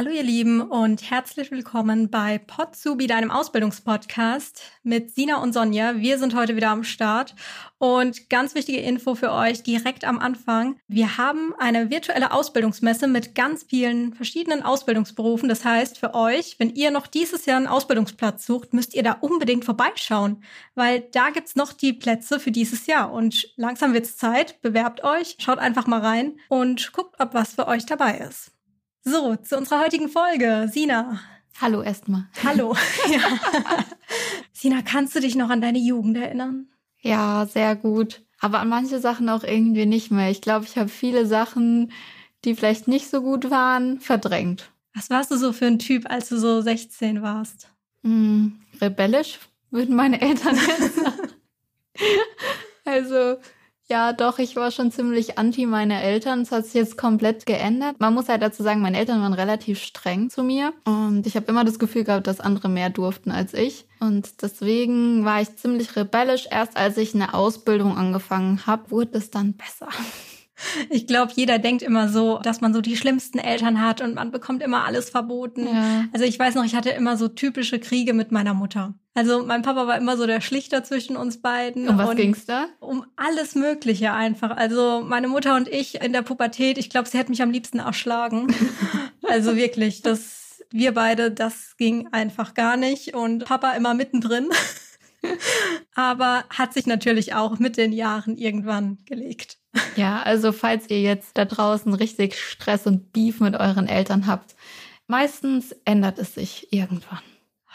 Hallo ihr Lieben und herzlich willkommen bei Potsubi, deinem Ausbildungspodcast mit Sina und Sonja. Wir sind heute wieder am Start und ganz wichtige Info für euch direkt am Anfang. Wir haben eine virtuelle Ausbildungsmesse mit ganz vielen verschiedenen Ausbildungsberufen. Das heißt, für euch, wenn ihr noch dieses Jahr einen Ausbildungsplatz sucht, müsst ihr da unbedingt vorbeischauen, weil da gibt's noch die Plätze für dieses Jahr und langsam wird's Zeit. Bewerbt euch, schaut einfach mal rein und guckt, ob was für euch dabei ist. So, zu unserer heutigen Folge. Sina. Hallo erstmal. Hallo. ja. Sina, kannst du dich noch an deine Jugend erinnern? Ja, sehr gut. Aber an manche Sachen auch irgendwie nicht mehr. Ich glaube, ich habe viele Sachen, die vielleicht nicht so gut waren, verdrängt. Was warst du so für ein Typ, als du so 16 warst? Hm, rebellisch, würden meine Eltern jetzt sagen. also ja, doch, ich war schon ziemlich anti meine Eltern. Das hat sich jetzt komplett geändert. Man muss halt dazu sagen, meine Eltern waren relativ streng zu mir und ich habe immer das Gefühl gehabt, dass andere mehr durften als ich. Und deswegen war ich ziemlich rebellisch. Erst als ich eine Ausbildung angefangen habe, wurde es dann besser. Ich glaube, jeder denkt immer so, dass man so die schlimmsten Eltern hat und man bekommt immer alles verboten. Ja. Also ich weiß noch, ich hatte immer so typische Kriege mit meiner Mutter. Also mein Papa war immer so der Schlichter zwischen uns beiden. Um was ging's da? Um alles Mögliche einfach. Also meine Mutter und ich in der Pubertät, ich glaube, sie hätte mich am liebsten erschlagen. also wirklich, das wir beide, das ging einfach gar nicht und Papa immer mittendrin. Aber hat sich natürlich auch mit den Jahren irgendwann gelegt. Ja, also falls ihr jetzt da draußen richtig Stress und Beef mit euren Eltern habt, meistens ändert es sich irgendwann.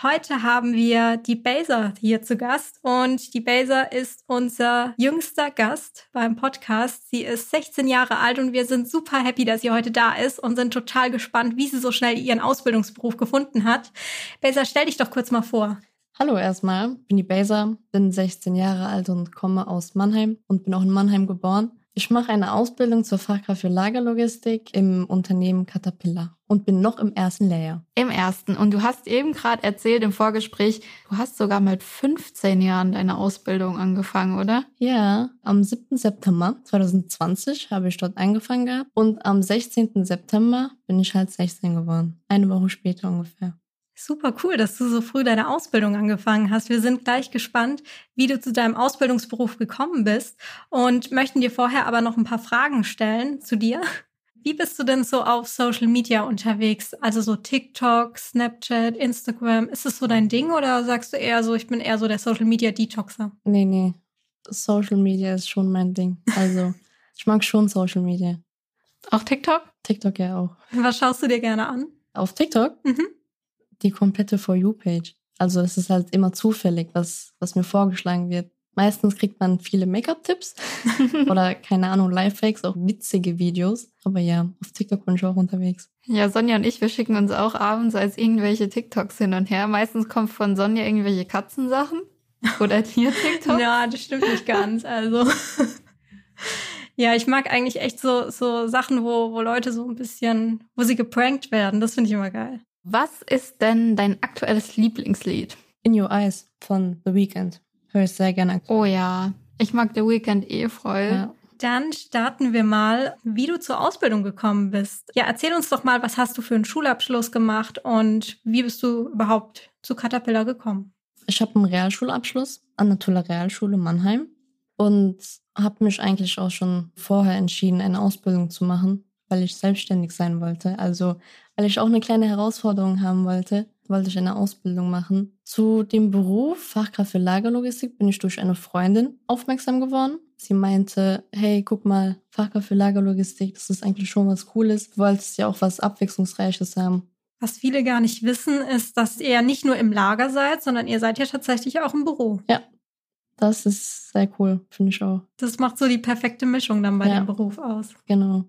Heute haben wir die Baser hier zu Gast und die Baser ist unser jüngster Gast beim Podcast. Sie ist 16 Jahre alt und wir sind super happy, dass sie heute da ist und sind total gespannt, wie sie so schnell ihren Ausbildungsberuf gefunden hat. Baser, stell dich doch kurz mal vor. Hallo erstmal, bin die Baser, bin 16 Jahre alt und komme aus Mannheim und bin auch in Mannheim geboren. Ich mache eine Ausbildung zur Fachkraft für Lagerlogistik im Unternehmen Caterpillar und bin noch im ersten Lehrjahr. Im ersten. Und du hast eben gerade erzählt im Vorgespräch, du hast sogar mit 15 Jahren deine Ausbildung angefangen, oder? Ja, am 7. September 2020 habe ich dort angefangen gehabt und am 16. September bin ich halt 16 geworden. Eine Woche später ungefähr. Super cool, dass du so früh deine Ausbildung angefangen hast. Wir sind gleich gespannt, wie du zu deinem Ausbildungsberuf gekommen bist und möchten dir vorher aber noch ein paar Fragen stellen zu dir. Wie bist du denn so auf Social Media unterwegs? Also so TikTok, Snapchat, Instagram. Ist es so dein Ding oder sagst du eher so, ich bin eher so der Social Media Detoxer? Nee, nee. Social Media ist schon mein Ding. Also ich mag schon Social Media. Auch TikTok? TikTok ja auch. Was schaust du dir gerne an? Auf TikTok? Mhm die komplette For You-Page. Also es ist halt immer zufällig, was, was mir vorgeschlagen wird. Meistens kriegt man viele Make-up-Tipps oder keine Ahnung, Lifehacks, auch witzige Videos. Aber ja, auf TikTok bin ich auch unterwegs. Ja, Sonja und ich, wir schicken uns auch abends als irgendwelche TikToks hin und her. Meistens kommt von Sonja irgendwelche Katzensachen oder Tier-TikToks. ja, das stimmt nicht ganz. Also ja, ich mag eigentlich echt so so Sachen, wo wo Leute so ein bisschen, wo sie geprankt werden. Das finde ich immer geil. Was ist denn dein aktuelles Lieblingslied? In Your Eyes von The Weeknd. Hör ich sehr gerne. Oh ja, ich mag The Weeknd eh voll. Ja. Dann starten wir mal, wie du zur Ausbildung gekommen bist. Ja, erzähl uns doch mal, was hast du für einen Schulabschluss gemacht und wie bist du überhaupt zu Caterpillar gekommen? Ich habe einen Realschulabschluss an der Tuller Realschule Mannheim und habe mich eigentlich auch schon vorher entschieden, eine Ausbildung zu machen, weil ich selbstständig sein wollte. Also weil ich auch eine kleine Herausforderung haben wollte, wollte ich eine Ausbildung machen. Zu dem Beruf Fachkraft für Lagerlogistik bin ich durch eine Freundin aufmerksam geworden. Sie meinte, hey, guck mal, Fachkraft für Lagerlogistik, das ist eigentlich schon was Cooles. Du wolltest ja auch was Abwechslungsreiches haben. Was viele gar nicht wissen, ist, dass ihr nicht nur im Lager seid, sondern ihr seid ja tatsächlich auch im Büro. Ja, das ist sehr cool, finde ich auch. Das macht so die perfekte Mischung dann bei ja, dem Beruf aus. Genau.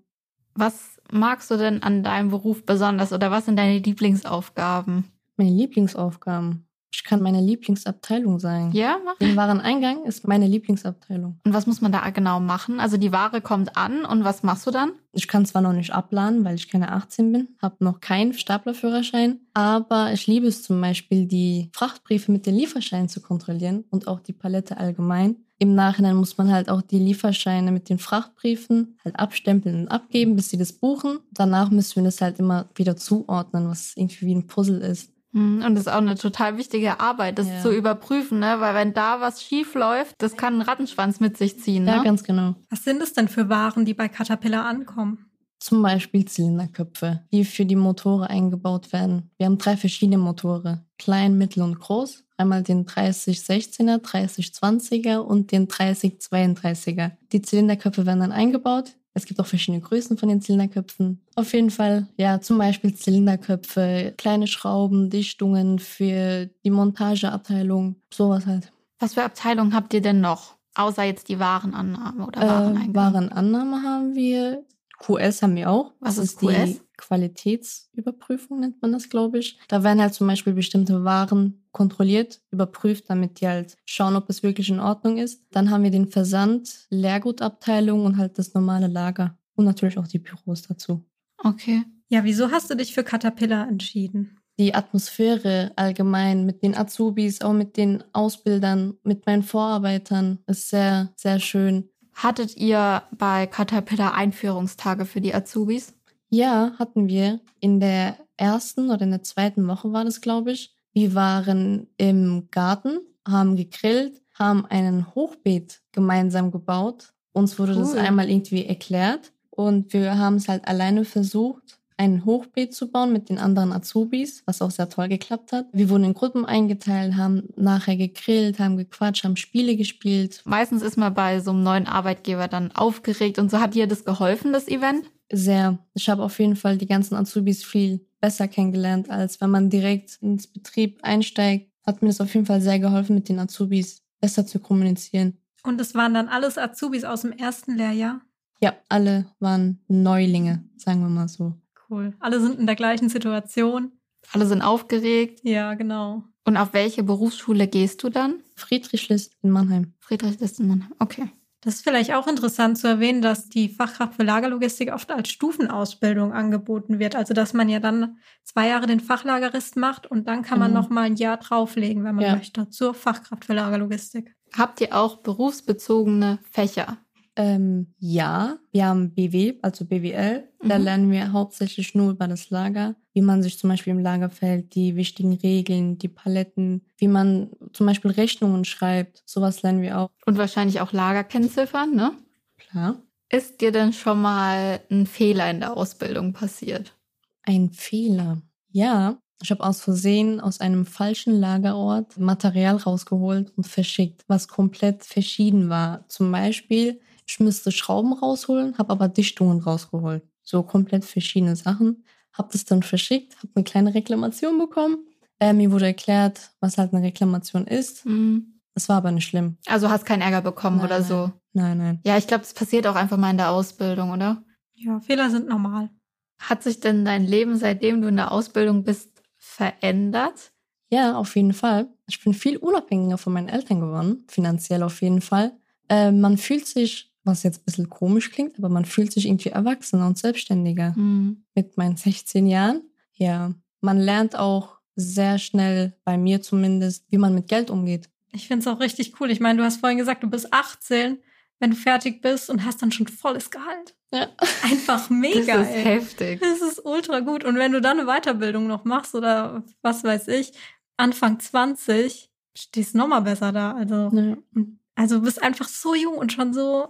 Was magst du denn an deinem Beruf besonders oder was sind deine Lieblingsaufgaben? Meine Lieblingsaufgaben. Ich kann meine Lieblingsabteilung sein. Ja, mach. Den Wareneingang ist meine Lieblingsabteilung. Und was muss man da genau machen? Also die Ware kommt an und was machst du dann? Ich kann zwar noch nicht abladen, weil ich keine 18 bin, habe noch keinen Staplerführerschein, aber ich liebe es zum Beispiel, die Frachtbriefe mit den Lieferscheinen zu kontrollieren und auch die Palette allgemein. Im Nachhinein muss man halt auch die Lieferscheine mit den Frachtbriefen halt abstempeln und abgeben, bis sie das buchen. Danach müssen wir das halt immer wieder zuordnen, was irgendwie wie ein Puzzle ist. Hm, und das ist auch eine total wichtige Arbeit, das Ja. zu überprüfen, ne? Weil wenn da was schief läuft, das kann einen Rattenschwanz mit sich ziehen, ne? Ja, ganz genau. Was sind es denn für Waren, die bei Caterpillar ankommen? Zum Beispiel Zylinderköpfe, die für die Motore eingebaut werden. Wir haben drei verschiedene Motore. Klein, mittel und groß. Einmal den 3016er, 3020er und den 3032er. Die Zylinderköpfe werden dann eingebaut. Es gibt auch verschiedene Größen von den Zylinderköpfen. Auf jeden Fall, ja, zum Beispiel Zylinderköpfe, kleine Schrauben, Dichtungen für die Montageabteilung, sowas halt. Was für Abteilungen habt ihr denn noch? Außer jetzt die Warenannahme oder Äh, Wareneingang? Warenannahme haben wir. QS haben wir auch. Was das ist ist die QS? Qualitätsüberprüfung, nennt man das, glaube ich. Da werden halt zum Beispiel bestimmte Waren kontrolliert, überprüft, damit die halt schauen, ob es wirklich in Ordnung ist. Dann haben wir den Versand, Leergutabteilung und halt das normale Lager. Und natürlich auch die Büros dazu. Okay. Ja, wieso hast du dich für Caterpillar entschieden? Die Atmosphäre allgemein mit den Azubis, auch mit den Ausbildern, mit meinen Vorarbeitern ist sehr, sehr schön. Hattet ihr bei Caterpillar Einführungstage für die Azubis? Ja, hatten wir. In der ersten oder in der zweiten Woche war das, glaube ich. Wir waren im Garten, haben gegrillt, haben einen Hochbeet gemeinsam gebaut. Uns wurde das Cool. einmal irgendwie erklärt und wir haben es halt alleine versucht, ein Hochbeet zu bauen mit den anderen Azubis, was auch sehr toll geklappt hat. Wir wurden in Gruppen eingeteilt, haben nachher gegrillt, haben gequatscht, haben Spiele gespielt. Meistens ist man bei so einem neuen Arbeitgeber dann aufgeregt und so. Hat dir das geholfen, das Event? Sehr. Ich habe auf jeden Fall die ganzen Azubis viel besser kennengelernt, als wenn man direkt ins Betrieb einsteigt. Hat mir das auf jeden Fall sehr geholfen, mit den Azubis besser zu kommunizieren. Und es waren dann alles Azubis aus dem ersten Lehrjahr? Ja, alle waren Neulinge, sagen wir mal so. Cool. Alle sind in der gleichen Situation. Alle sind aufgeregt. Ja, genau. Und auf welche Berufsschule gehst du dann? Friedrich List in Mannheim. Friedrich Listenmann. Okay. Das ist vielleicht auch interessant zu erwähnen, dass die Fachkraft für Lagerlogistik oft als Stufenausbildung angeboten wird. Also dass man ja dann zwei Jahre den Fachlagerist macht und dann kann man Genau. noch mal ein Jahr drauflegen, wenn man Ja. möchte, zur Fachkraft für Lagerlogistik. Habt ihr auch berufsbezogene Fächer? Ähm, ja, wir haben BW, also BWL. Da Mhm. lernen wir hauptsächlich nur über das Lager, wie man sich zum Beispiel im Lager verhält, die wichtigen Regeln, die Paletten, wie man zum Beispiel Rechnungen schreibt. Sowas lernen wir auch. Und wahrscheinlich auch Lagerkennziffern, ne? Klar. Ist dir denn schon mal ein Fehler in der Ausbildung passiert? Ein Fehler. Ja, ich habe aus Versehen aus einem falschen Lagerort Material rausgeholt und verschickt, was komplett verschieden war. Zum Beispiel, ich müsste Schrauben rausholen, habe aber Dichtungen rausgeholt. So komplett verschiedene Sachen. Habe das dann verschickt, habe eine kleine Reklamation bekommen. Äh, mir wurde erklärt, was halt eine Reklamation ist. Hm. Es war aber nicht schlimm. Also hast keinen Ärger bekommen Nein, oder so? Nein, nein. Ja, ich glaube, das passiert auch einfach mal in der Ausbildung, oder? Ja, Fehler sind normal. Hat sich denn dein Leben, seitdem du in der Ausbildung bist, verändert? Ja, auf jeden Fall. Ich bin viel unabhängiger von meinen Eltern geworden, finanziell auf jeden Fall. Äh, man fühlt sich, was jetzt ein bisschen komisch klingt, aber man fühlt sich irgendwie erwachsener und selbstständiger Hm. mit meinen 16 Jahren. Ja, man lernt auch sehr schnell, bei mir zumindest, wie man mit Geld umgeht. Ich finde es auch richtig cool. Ich meine, du hast vorhin gesagt, du bist 18, wenn du fertig bist und hast dann schon volles Gehalt. Ja. Einfach mega, das ist ey. heftig. Das ist ultra gut. Und wenn du dann eine Weiterbildung noch machst oder was weiß ich, Anfang 20, stehst du noch mal besser da. Also, Ja. also du bist einfach so jung und schon so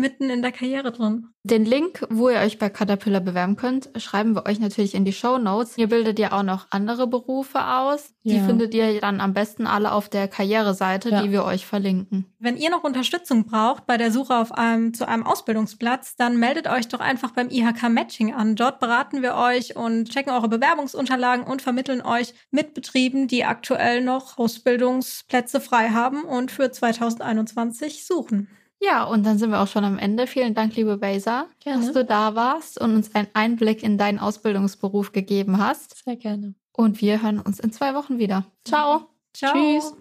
mitten in der Karriere drin. Den Link, wo ihr euch bei Caterpillar bewerben könnt, schreiben wir euch natürlich in die Show Notes. Ihr bildet ja auch noch andere Berufe aus. Die Ja. findet ihr dann am besten alle auf der Karriereseite, Ja. die wir euch verlinken. Wenn ihr noch Unterstützung braucht bei der Suche auf einem, zu einem Ausbildungsplatz, dann meldet euch doch einfach beim IHK Matching an. Dort beraten wir euch und checken eure Bewerbungsunterlagen und vermitteln euch mit Betrieben, die aktuell noch Ausbildungsplätze frei haben und für 2021 suchen. Ja, und dann sind wir auch schon am Ende. Vielen Dank, liebe Gerne. dass du da warst und uns einen Einblick in deinen Ausbildungsberuf gegeben hast. Sehr gerne. Und wir hören uns in zwei Wochen wieder. Ciao. Ciao. Tschüss.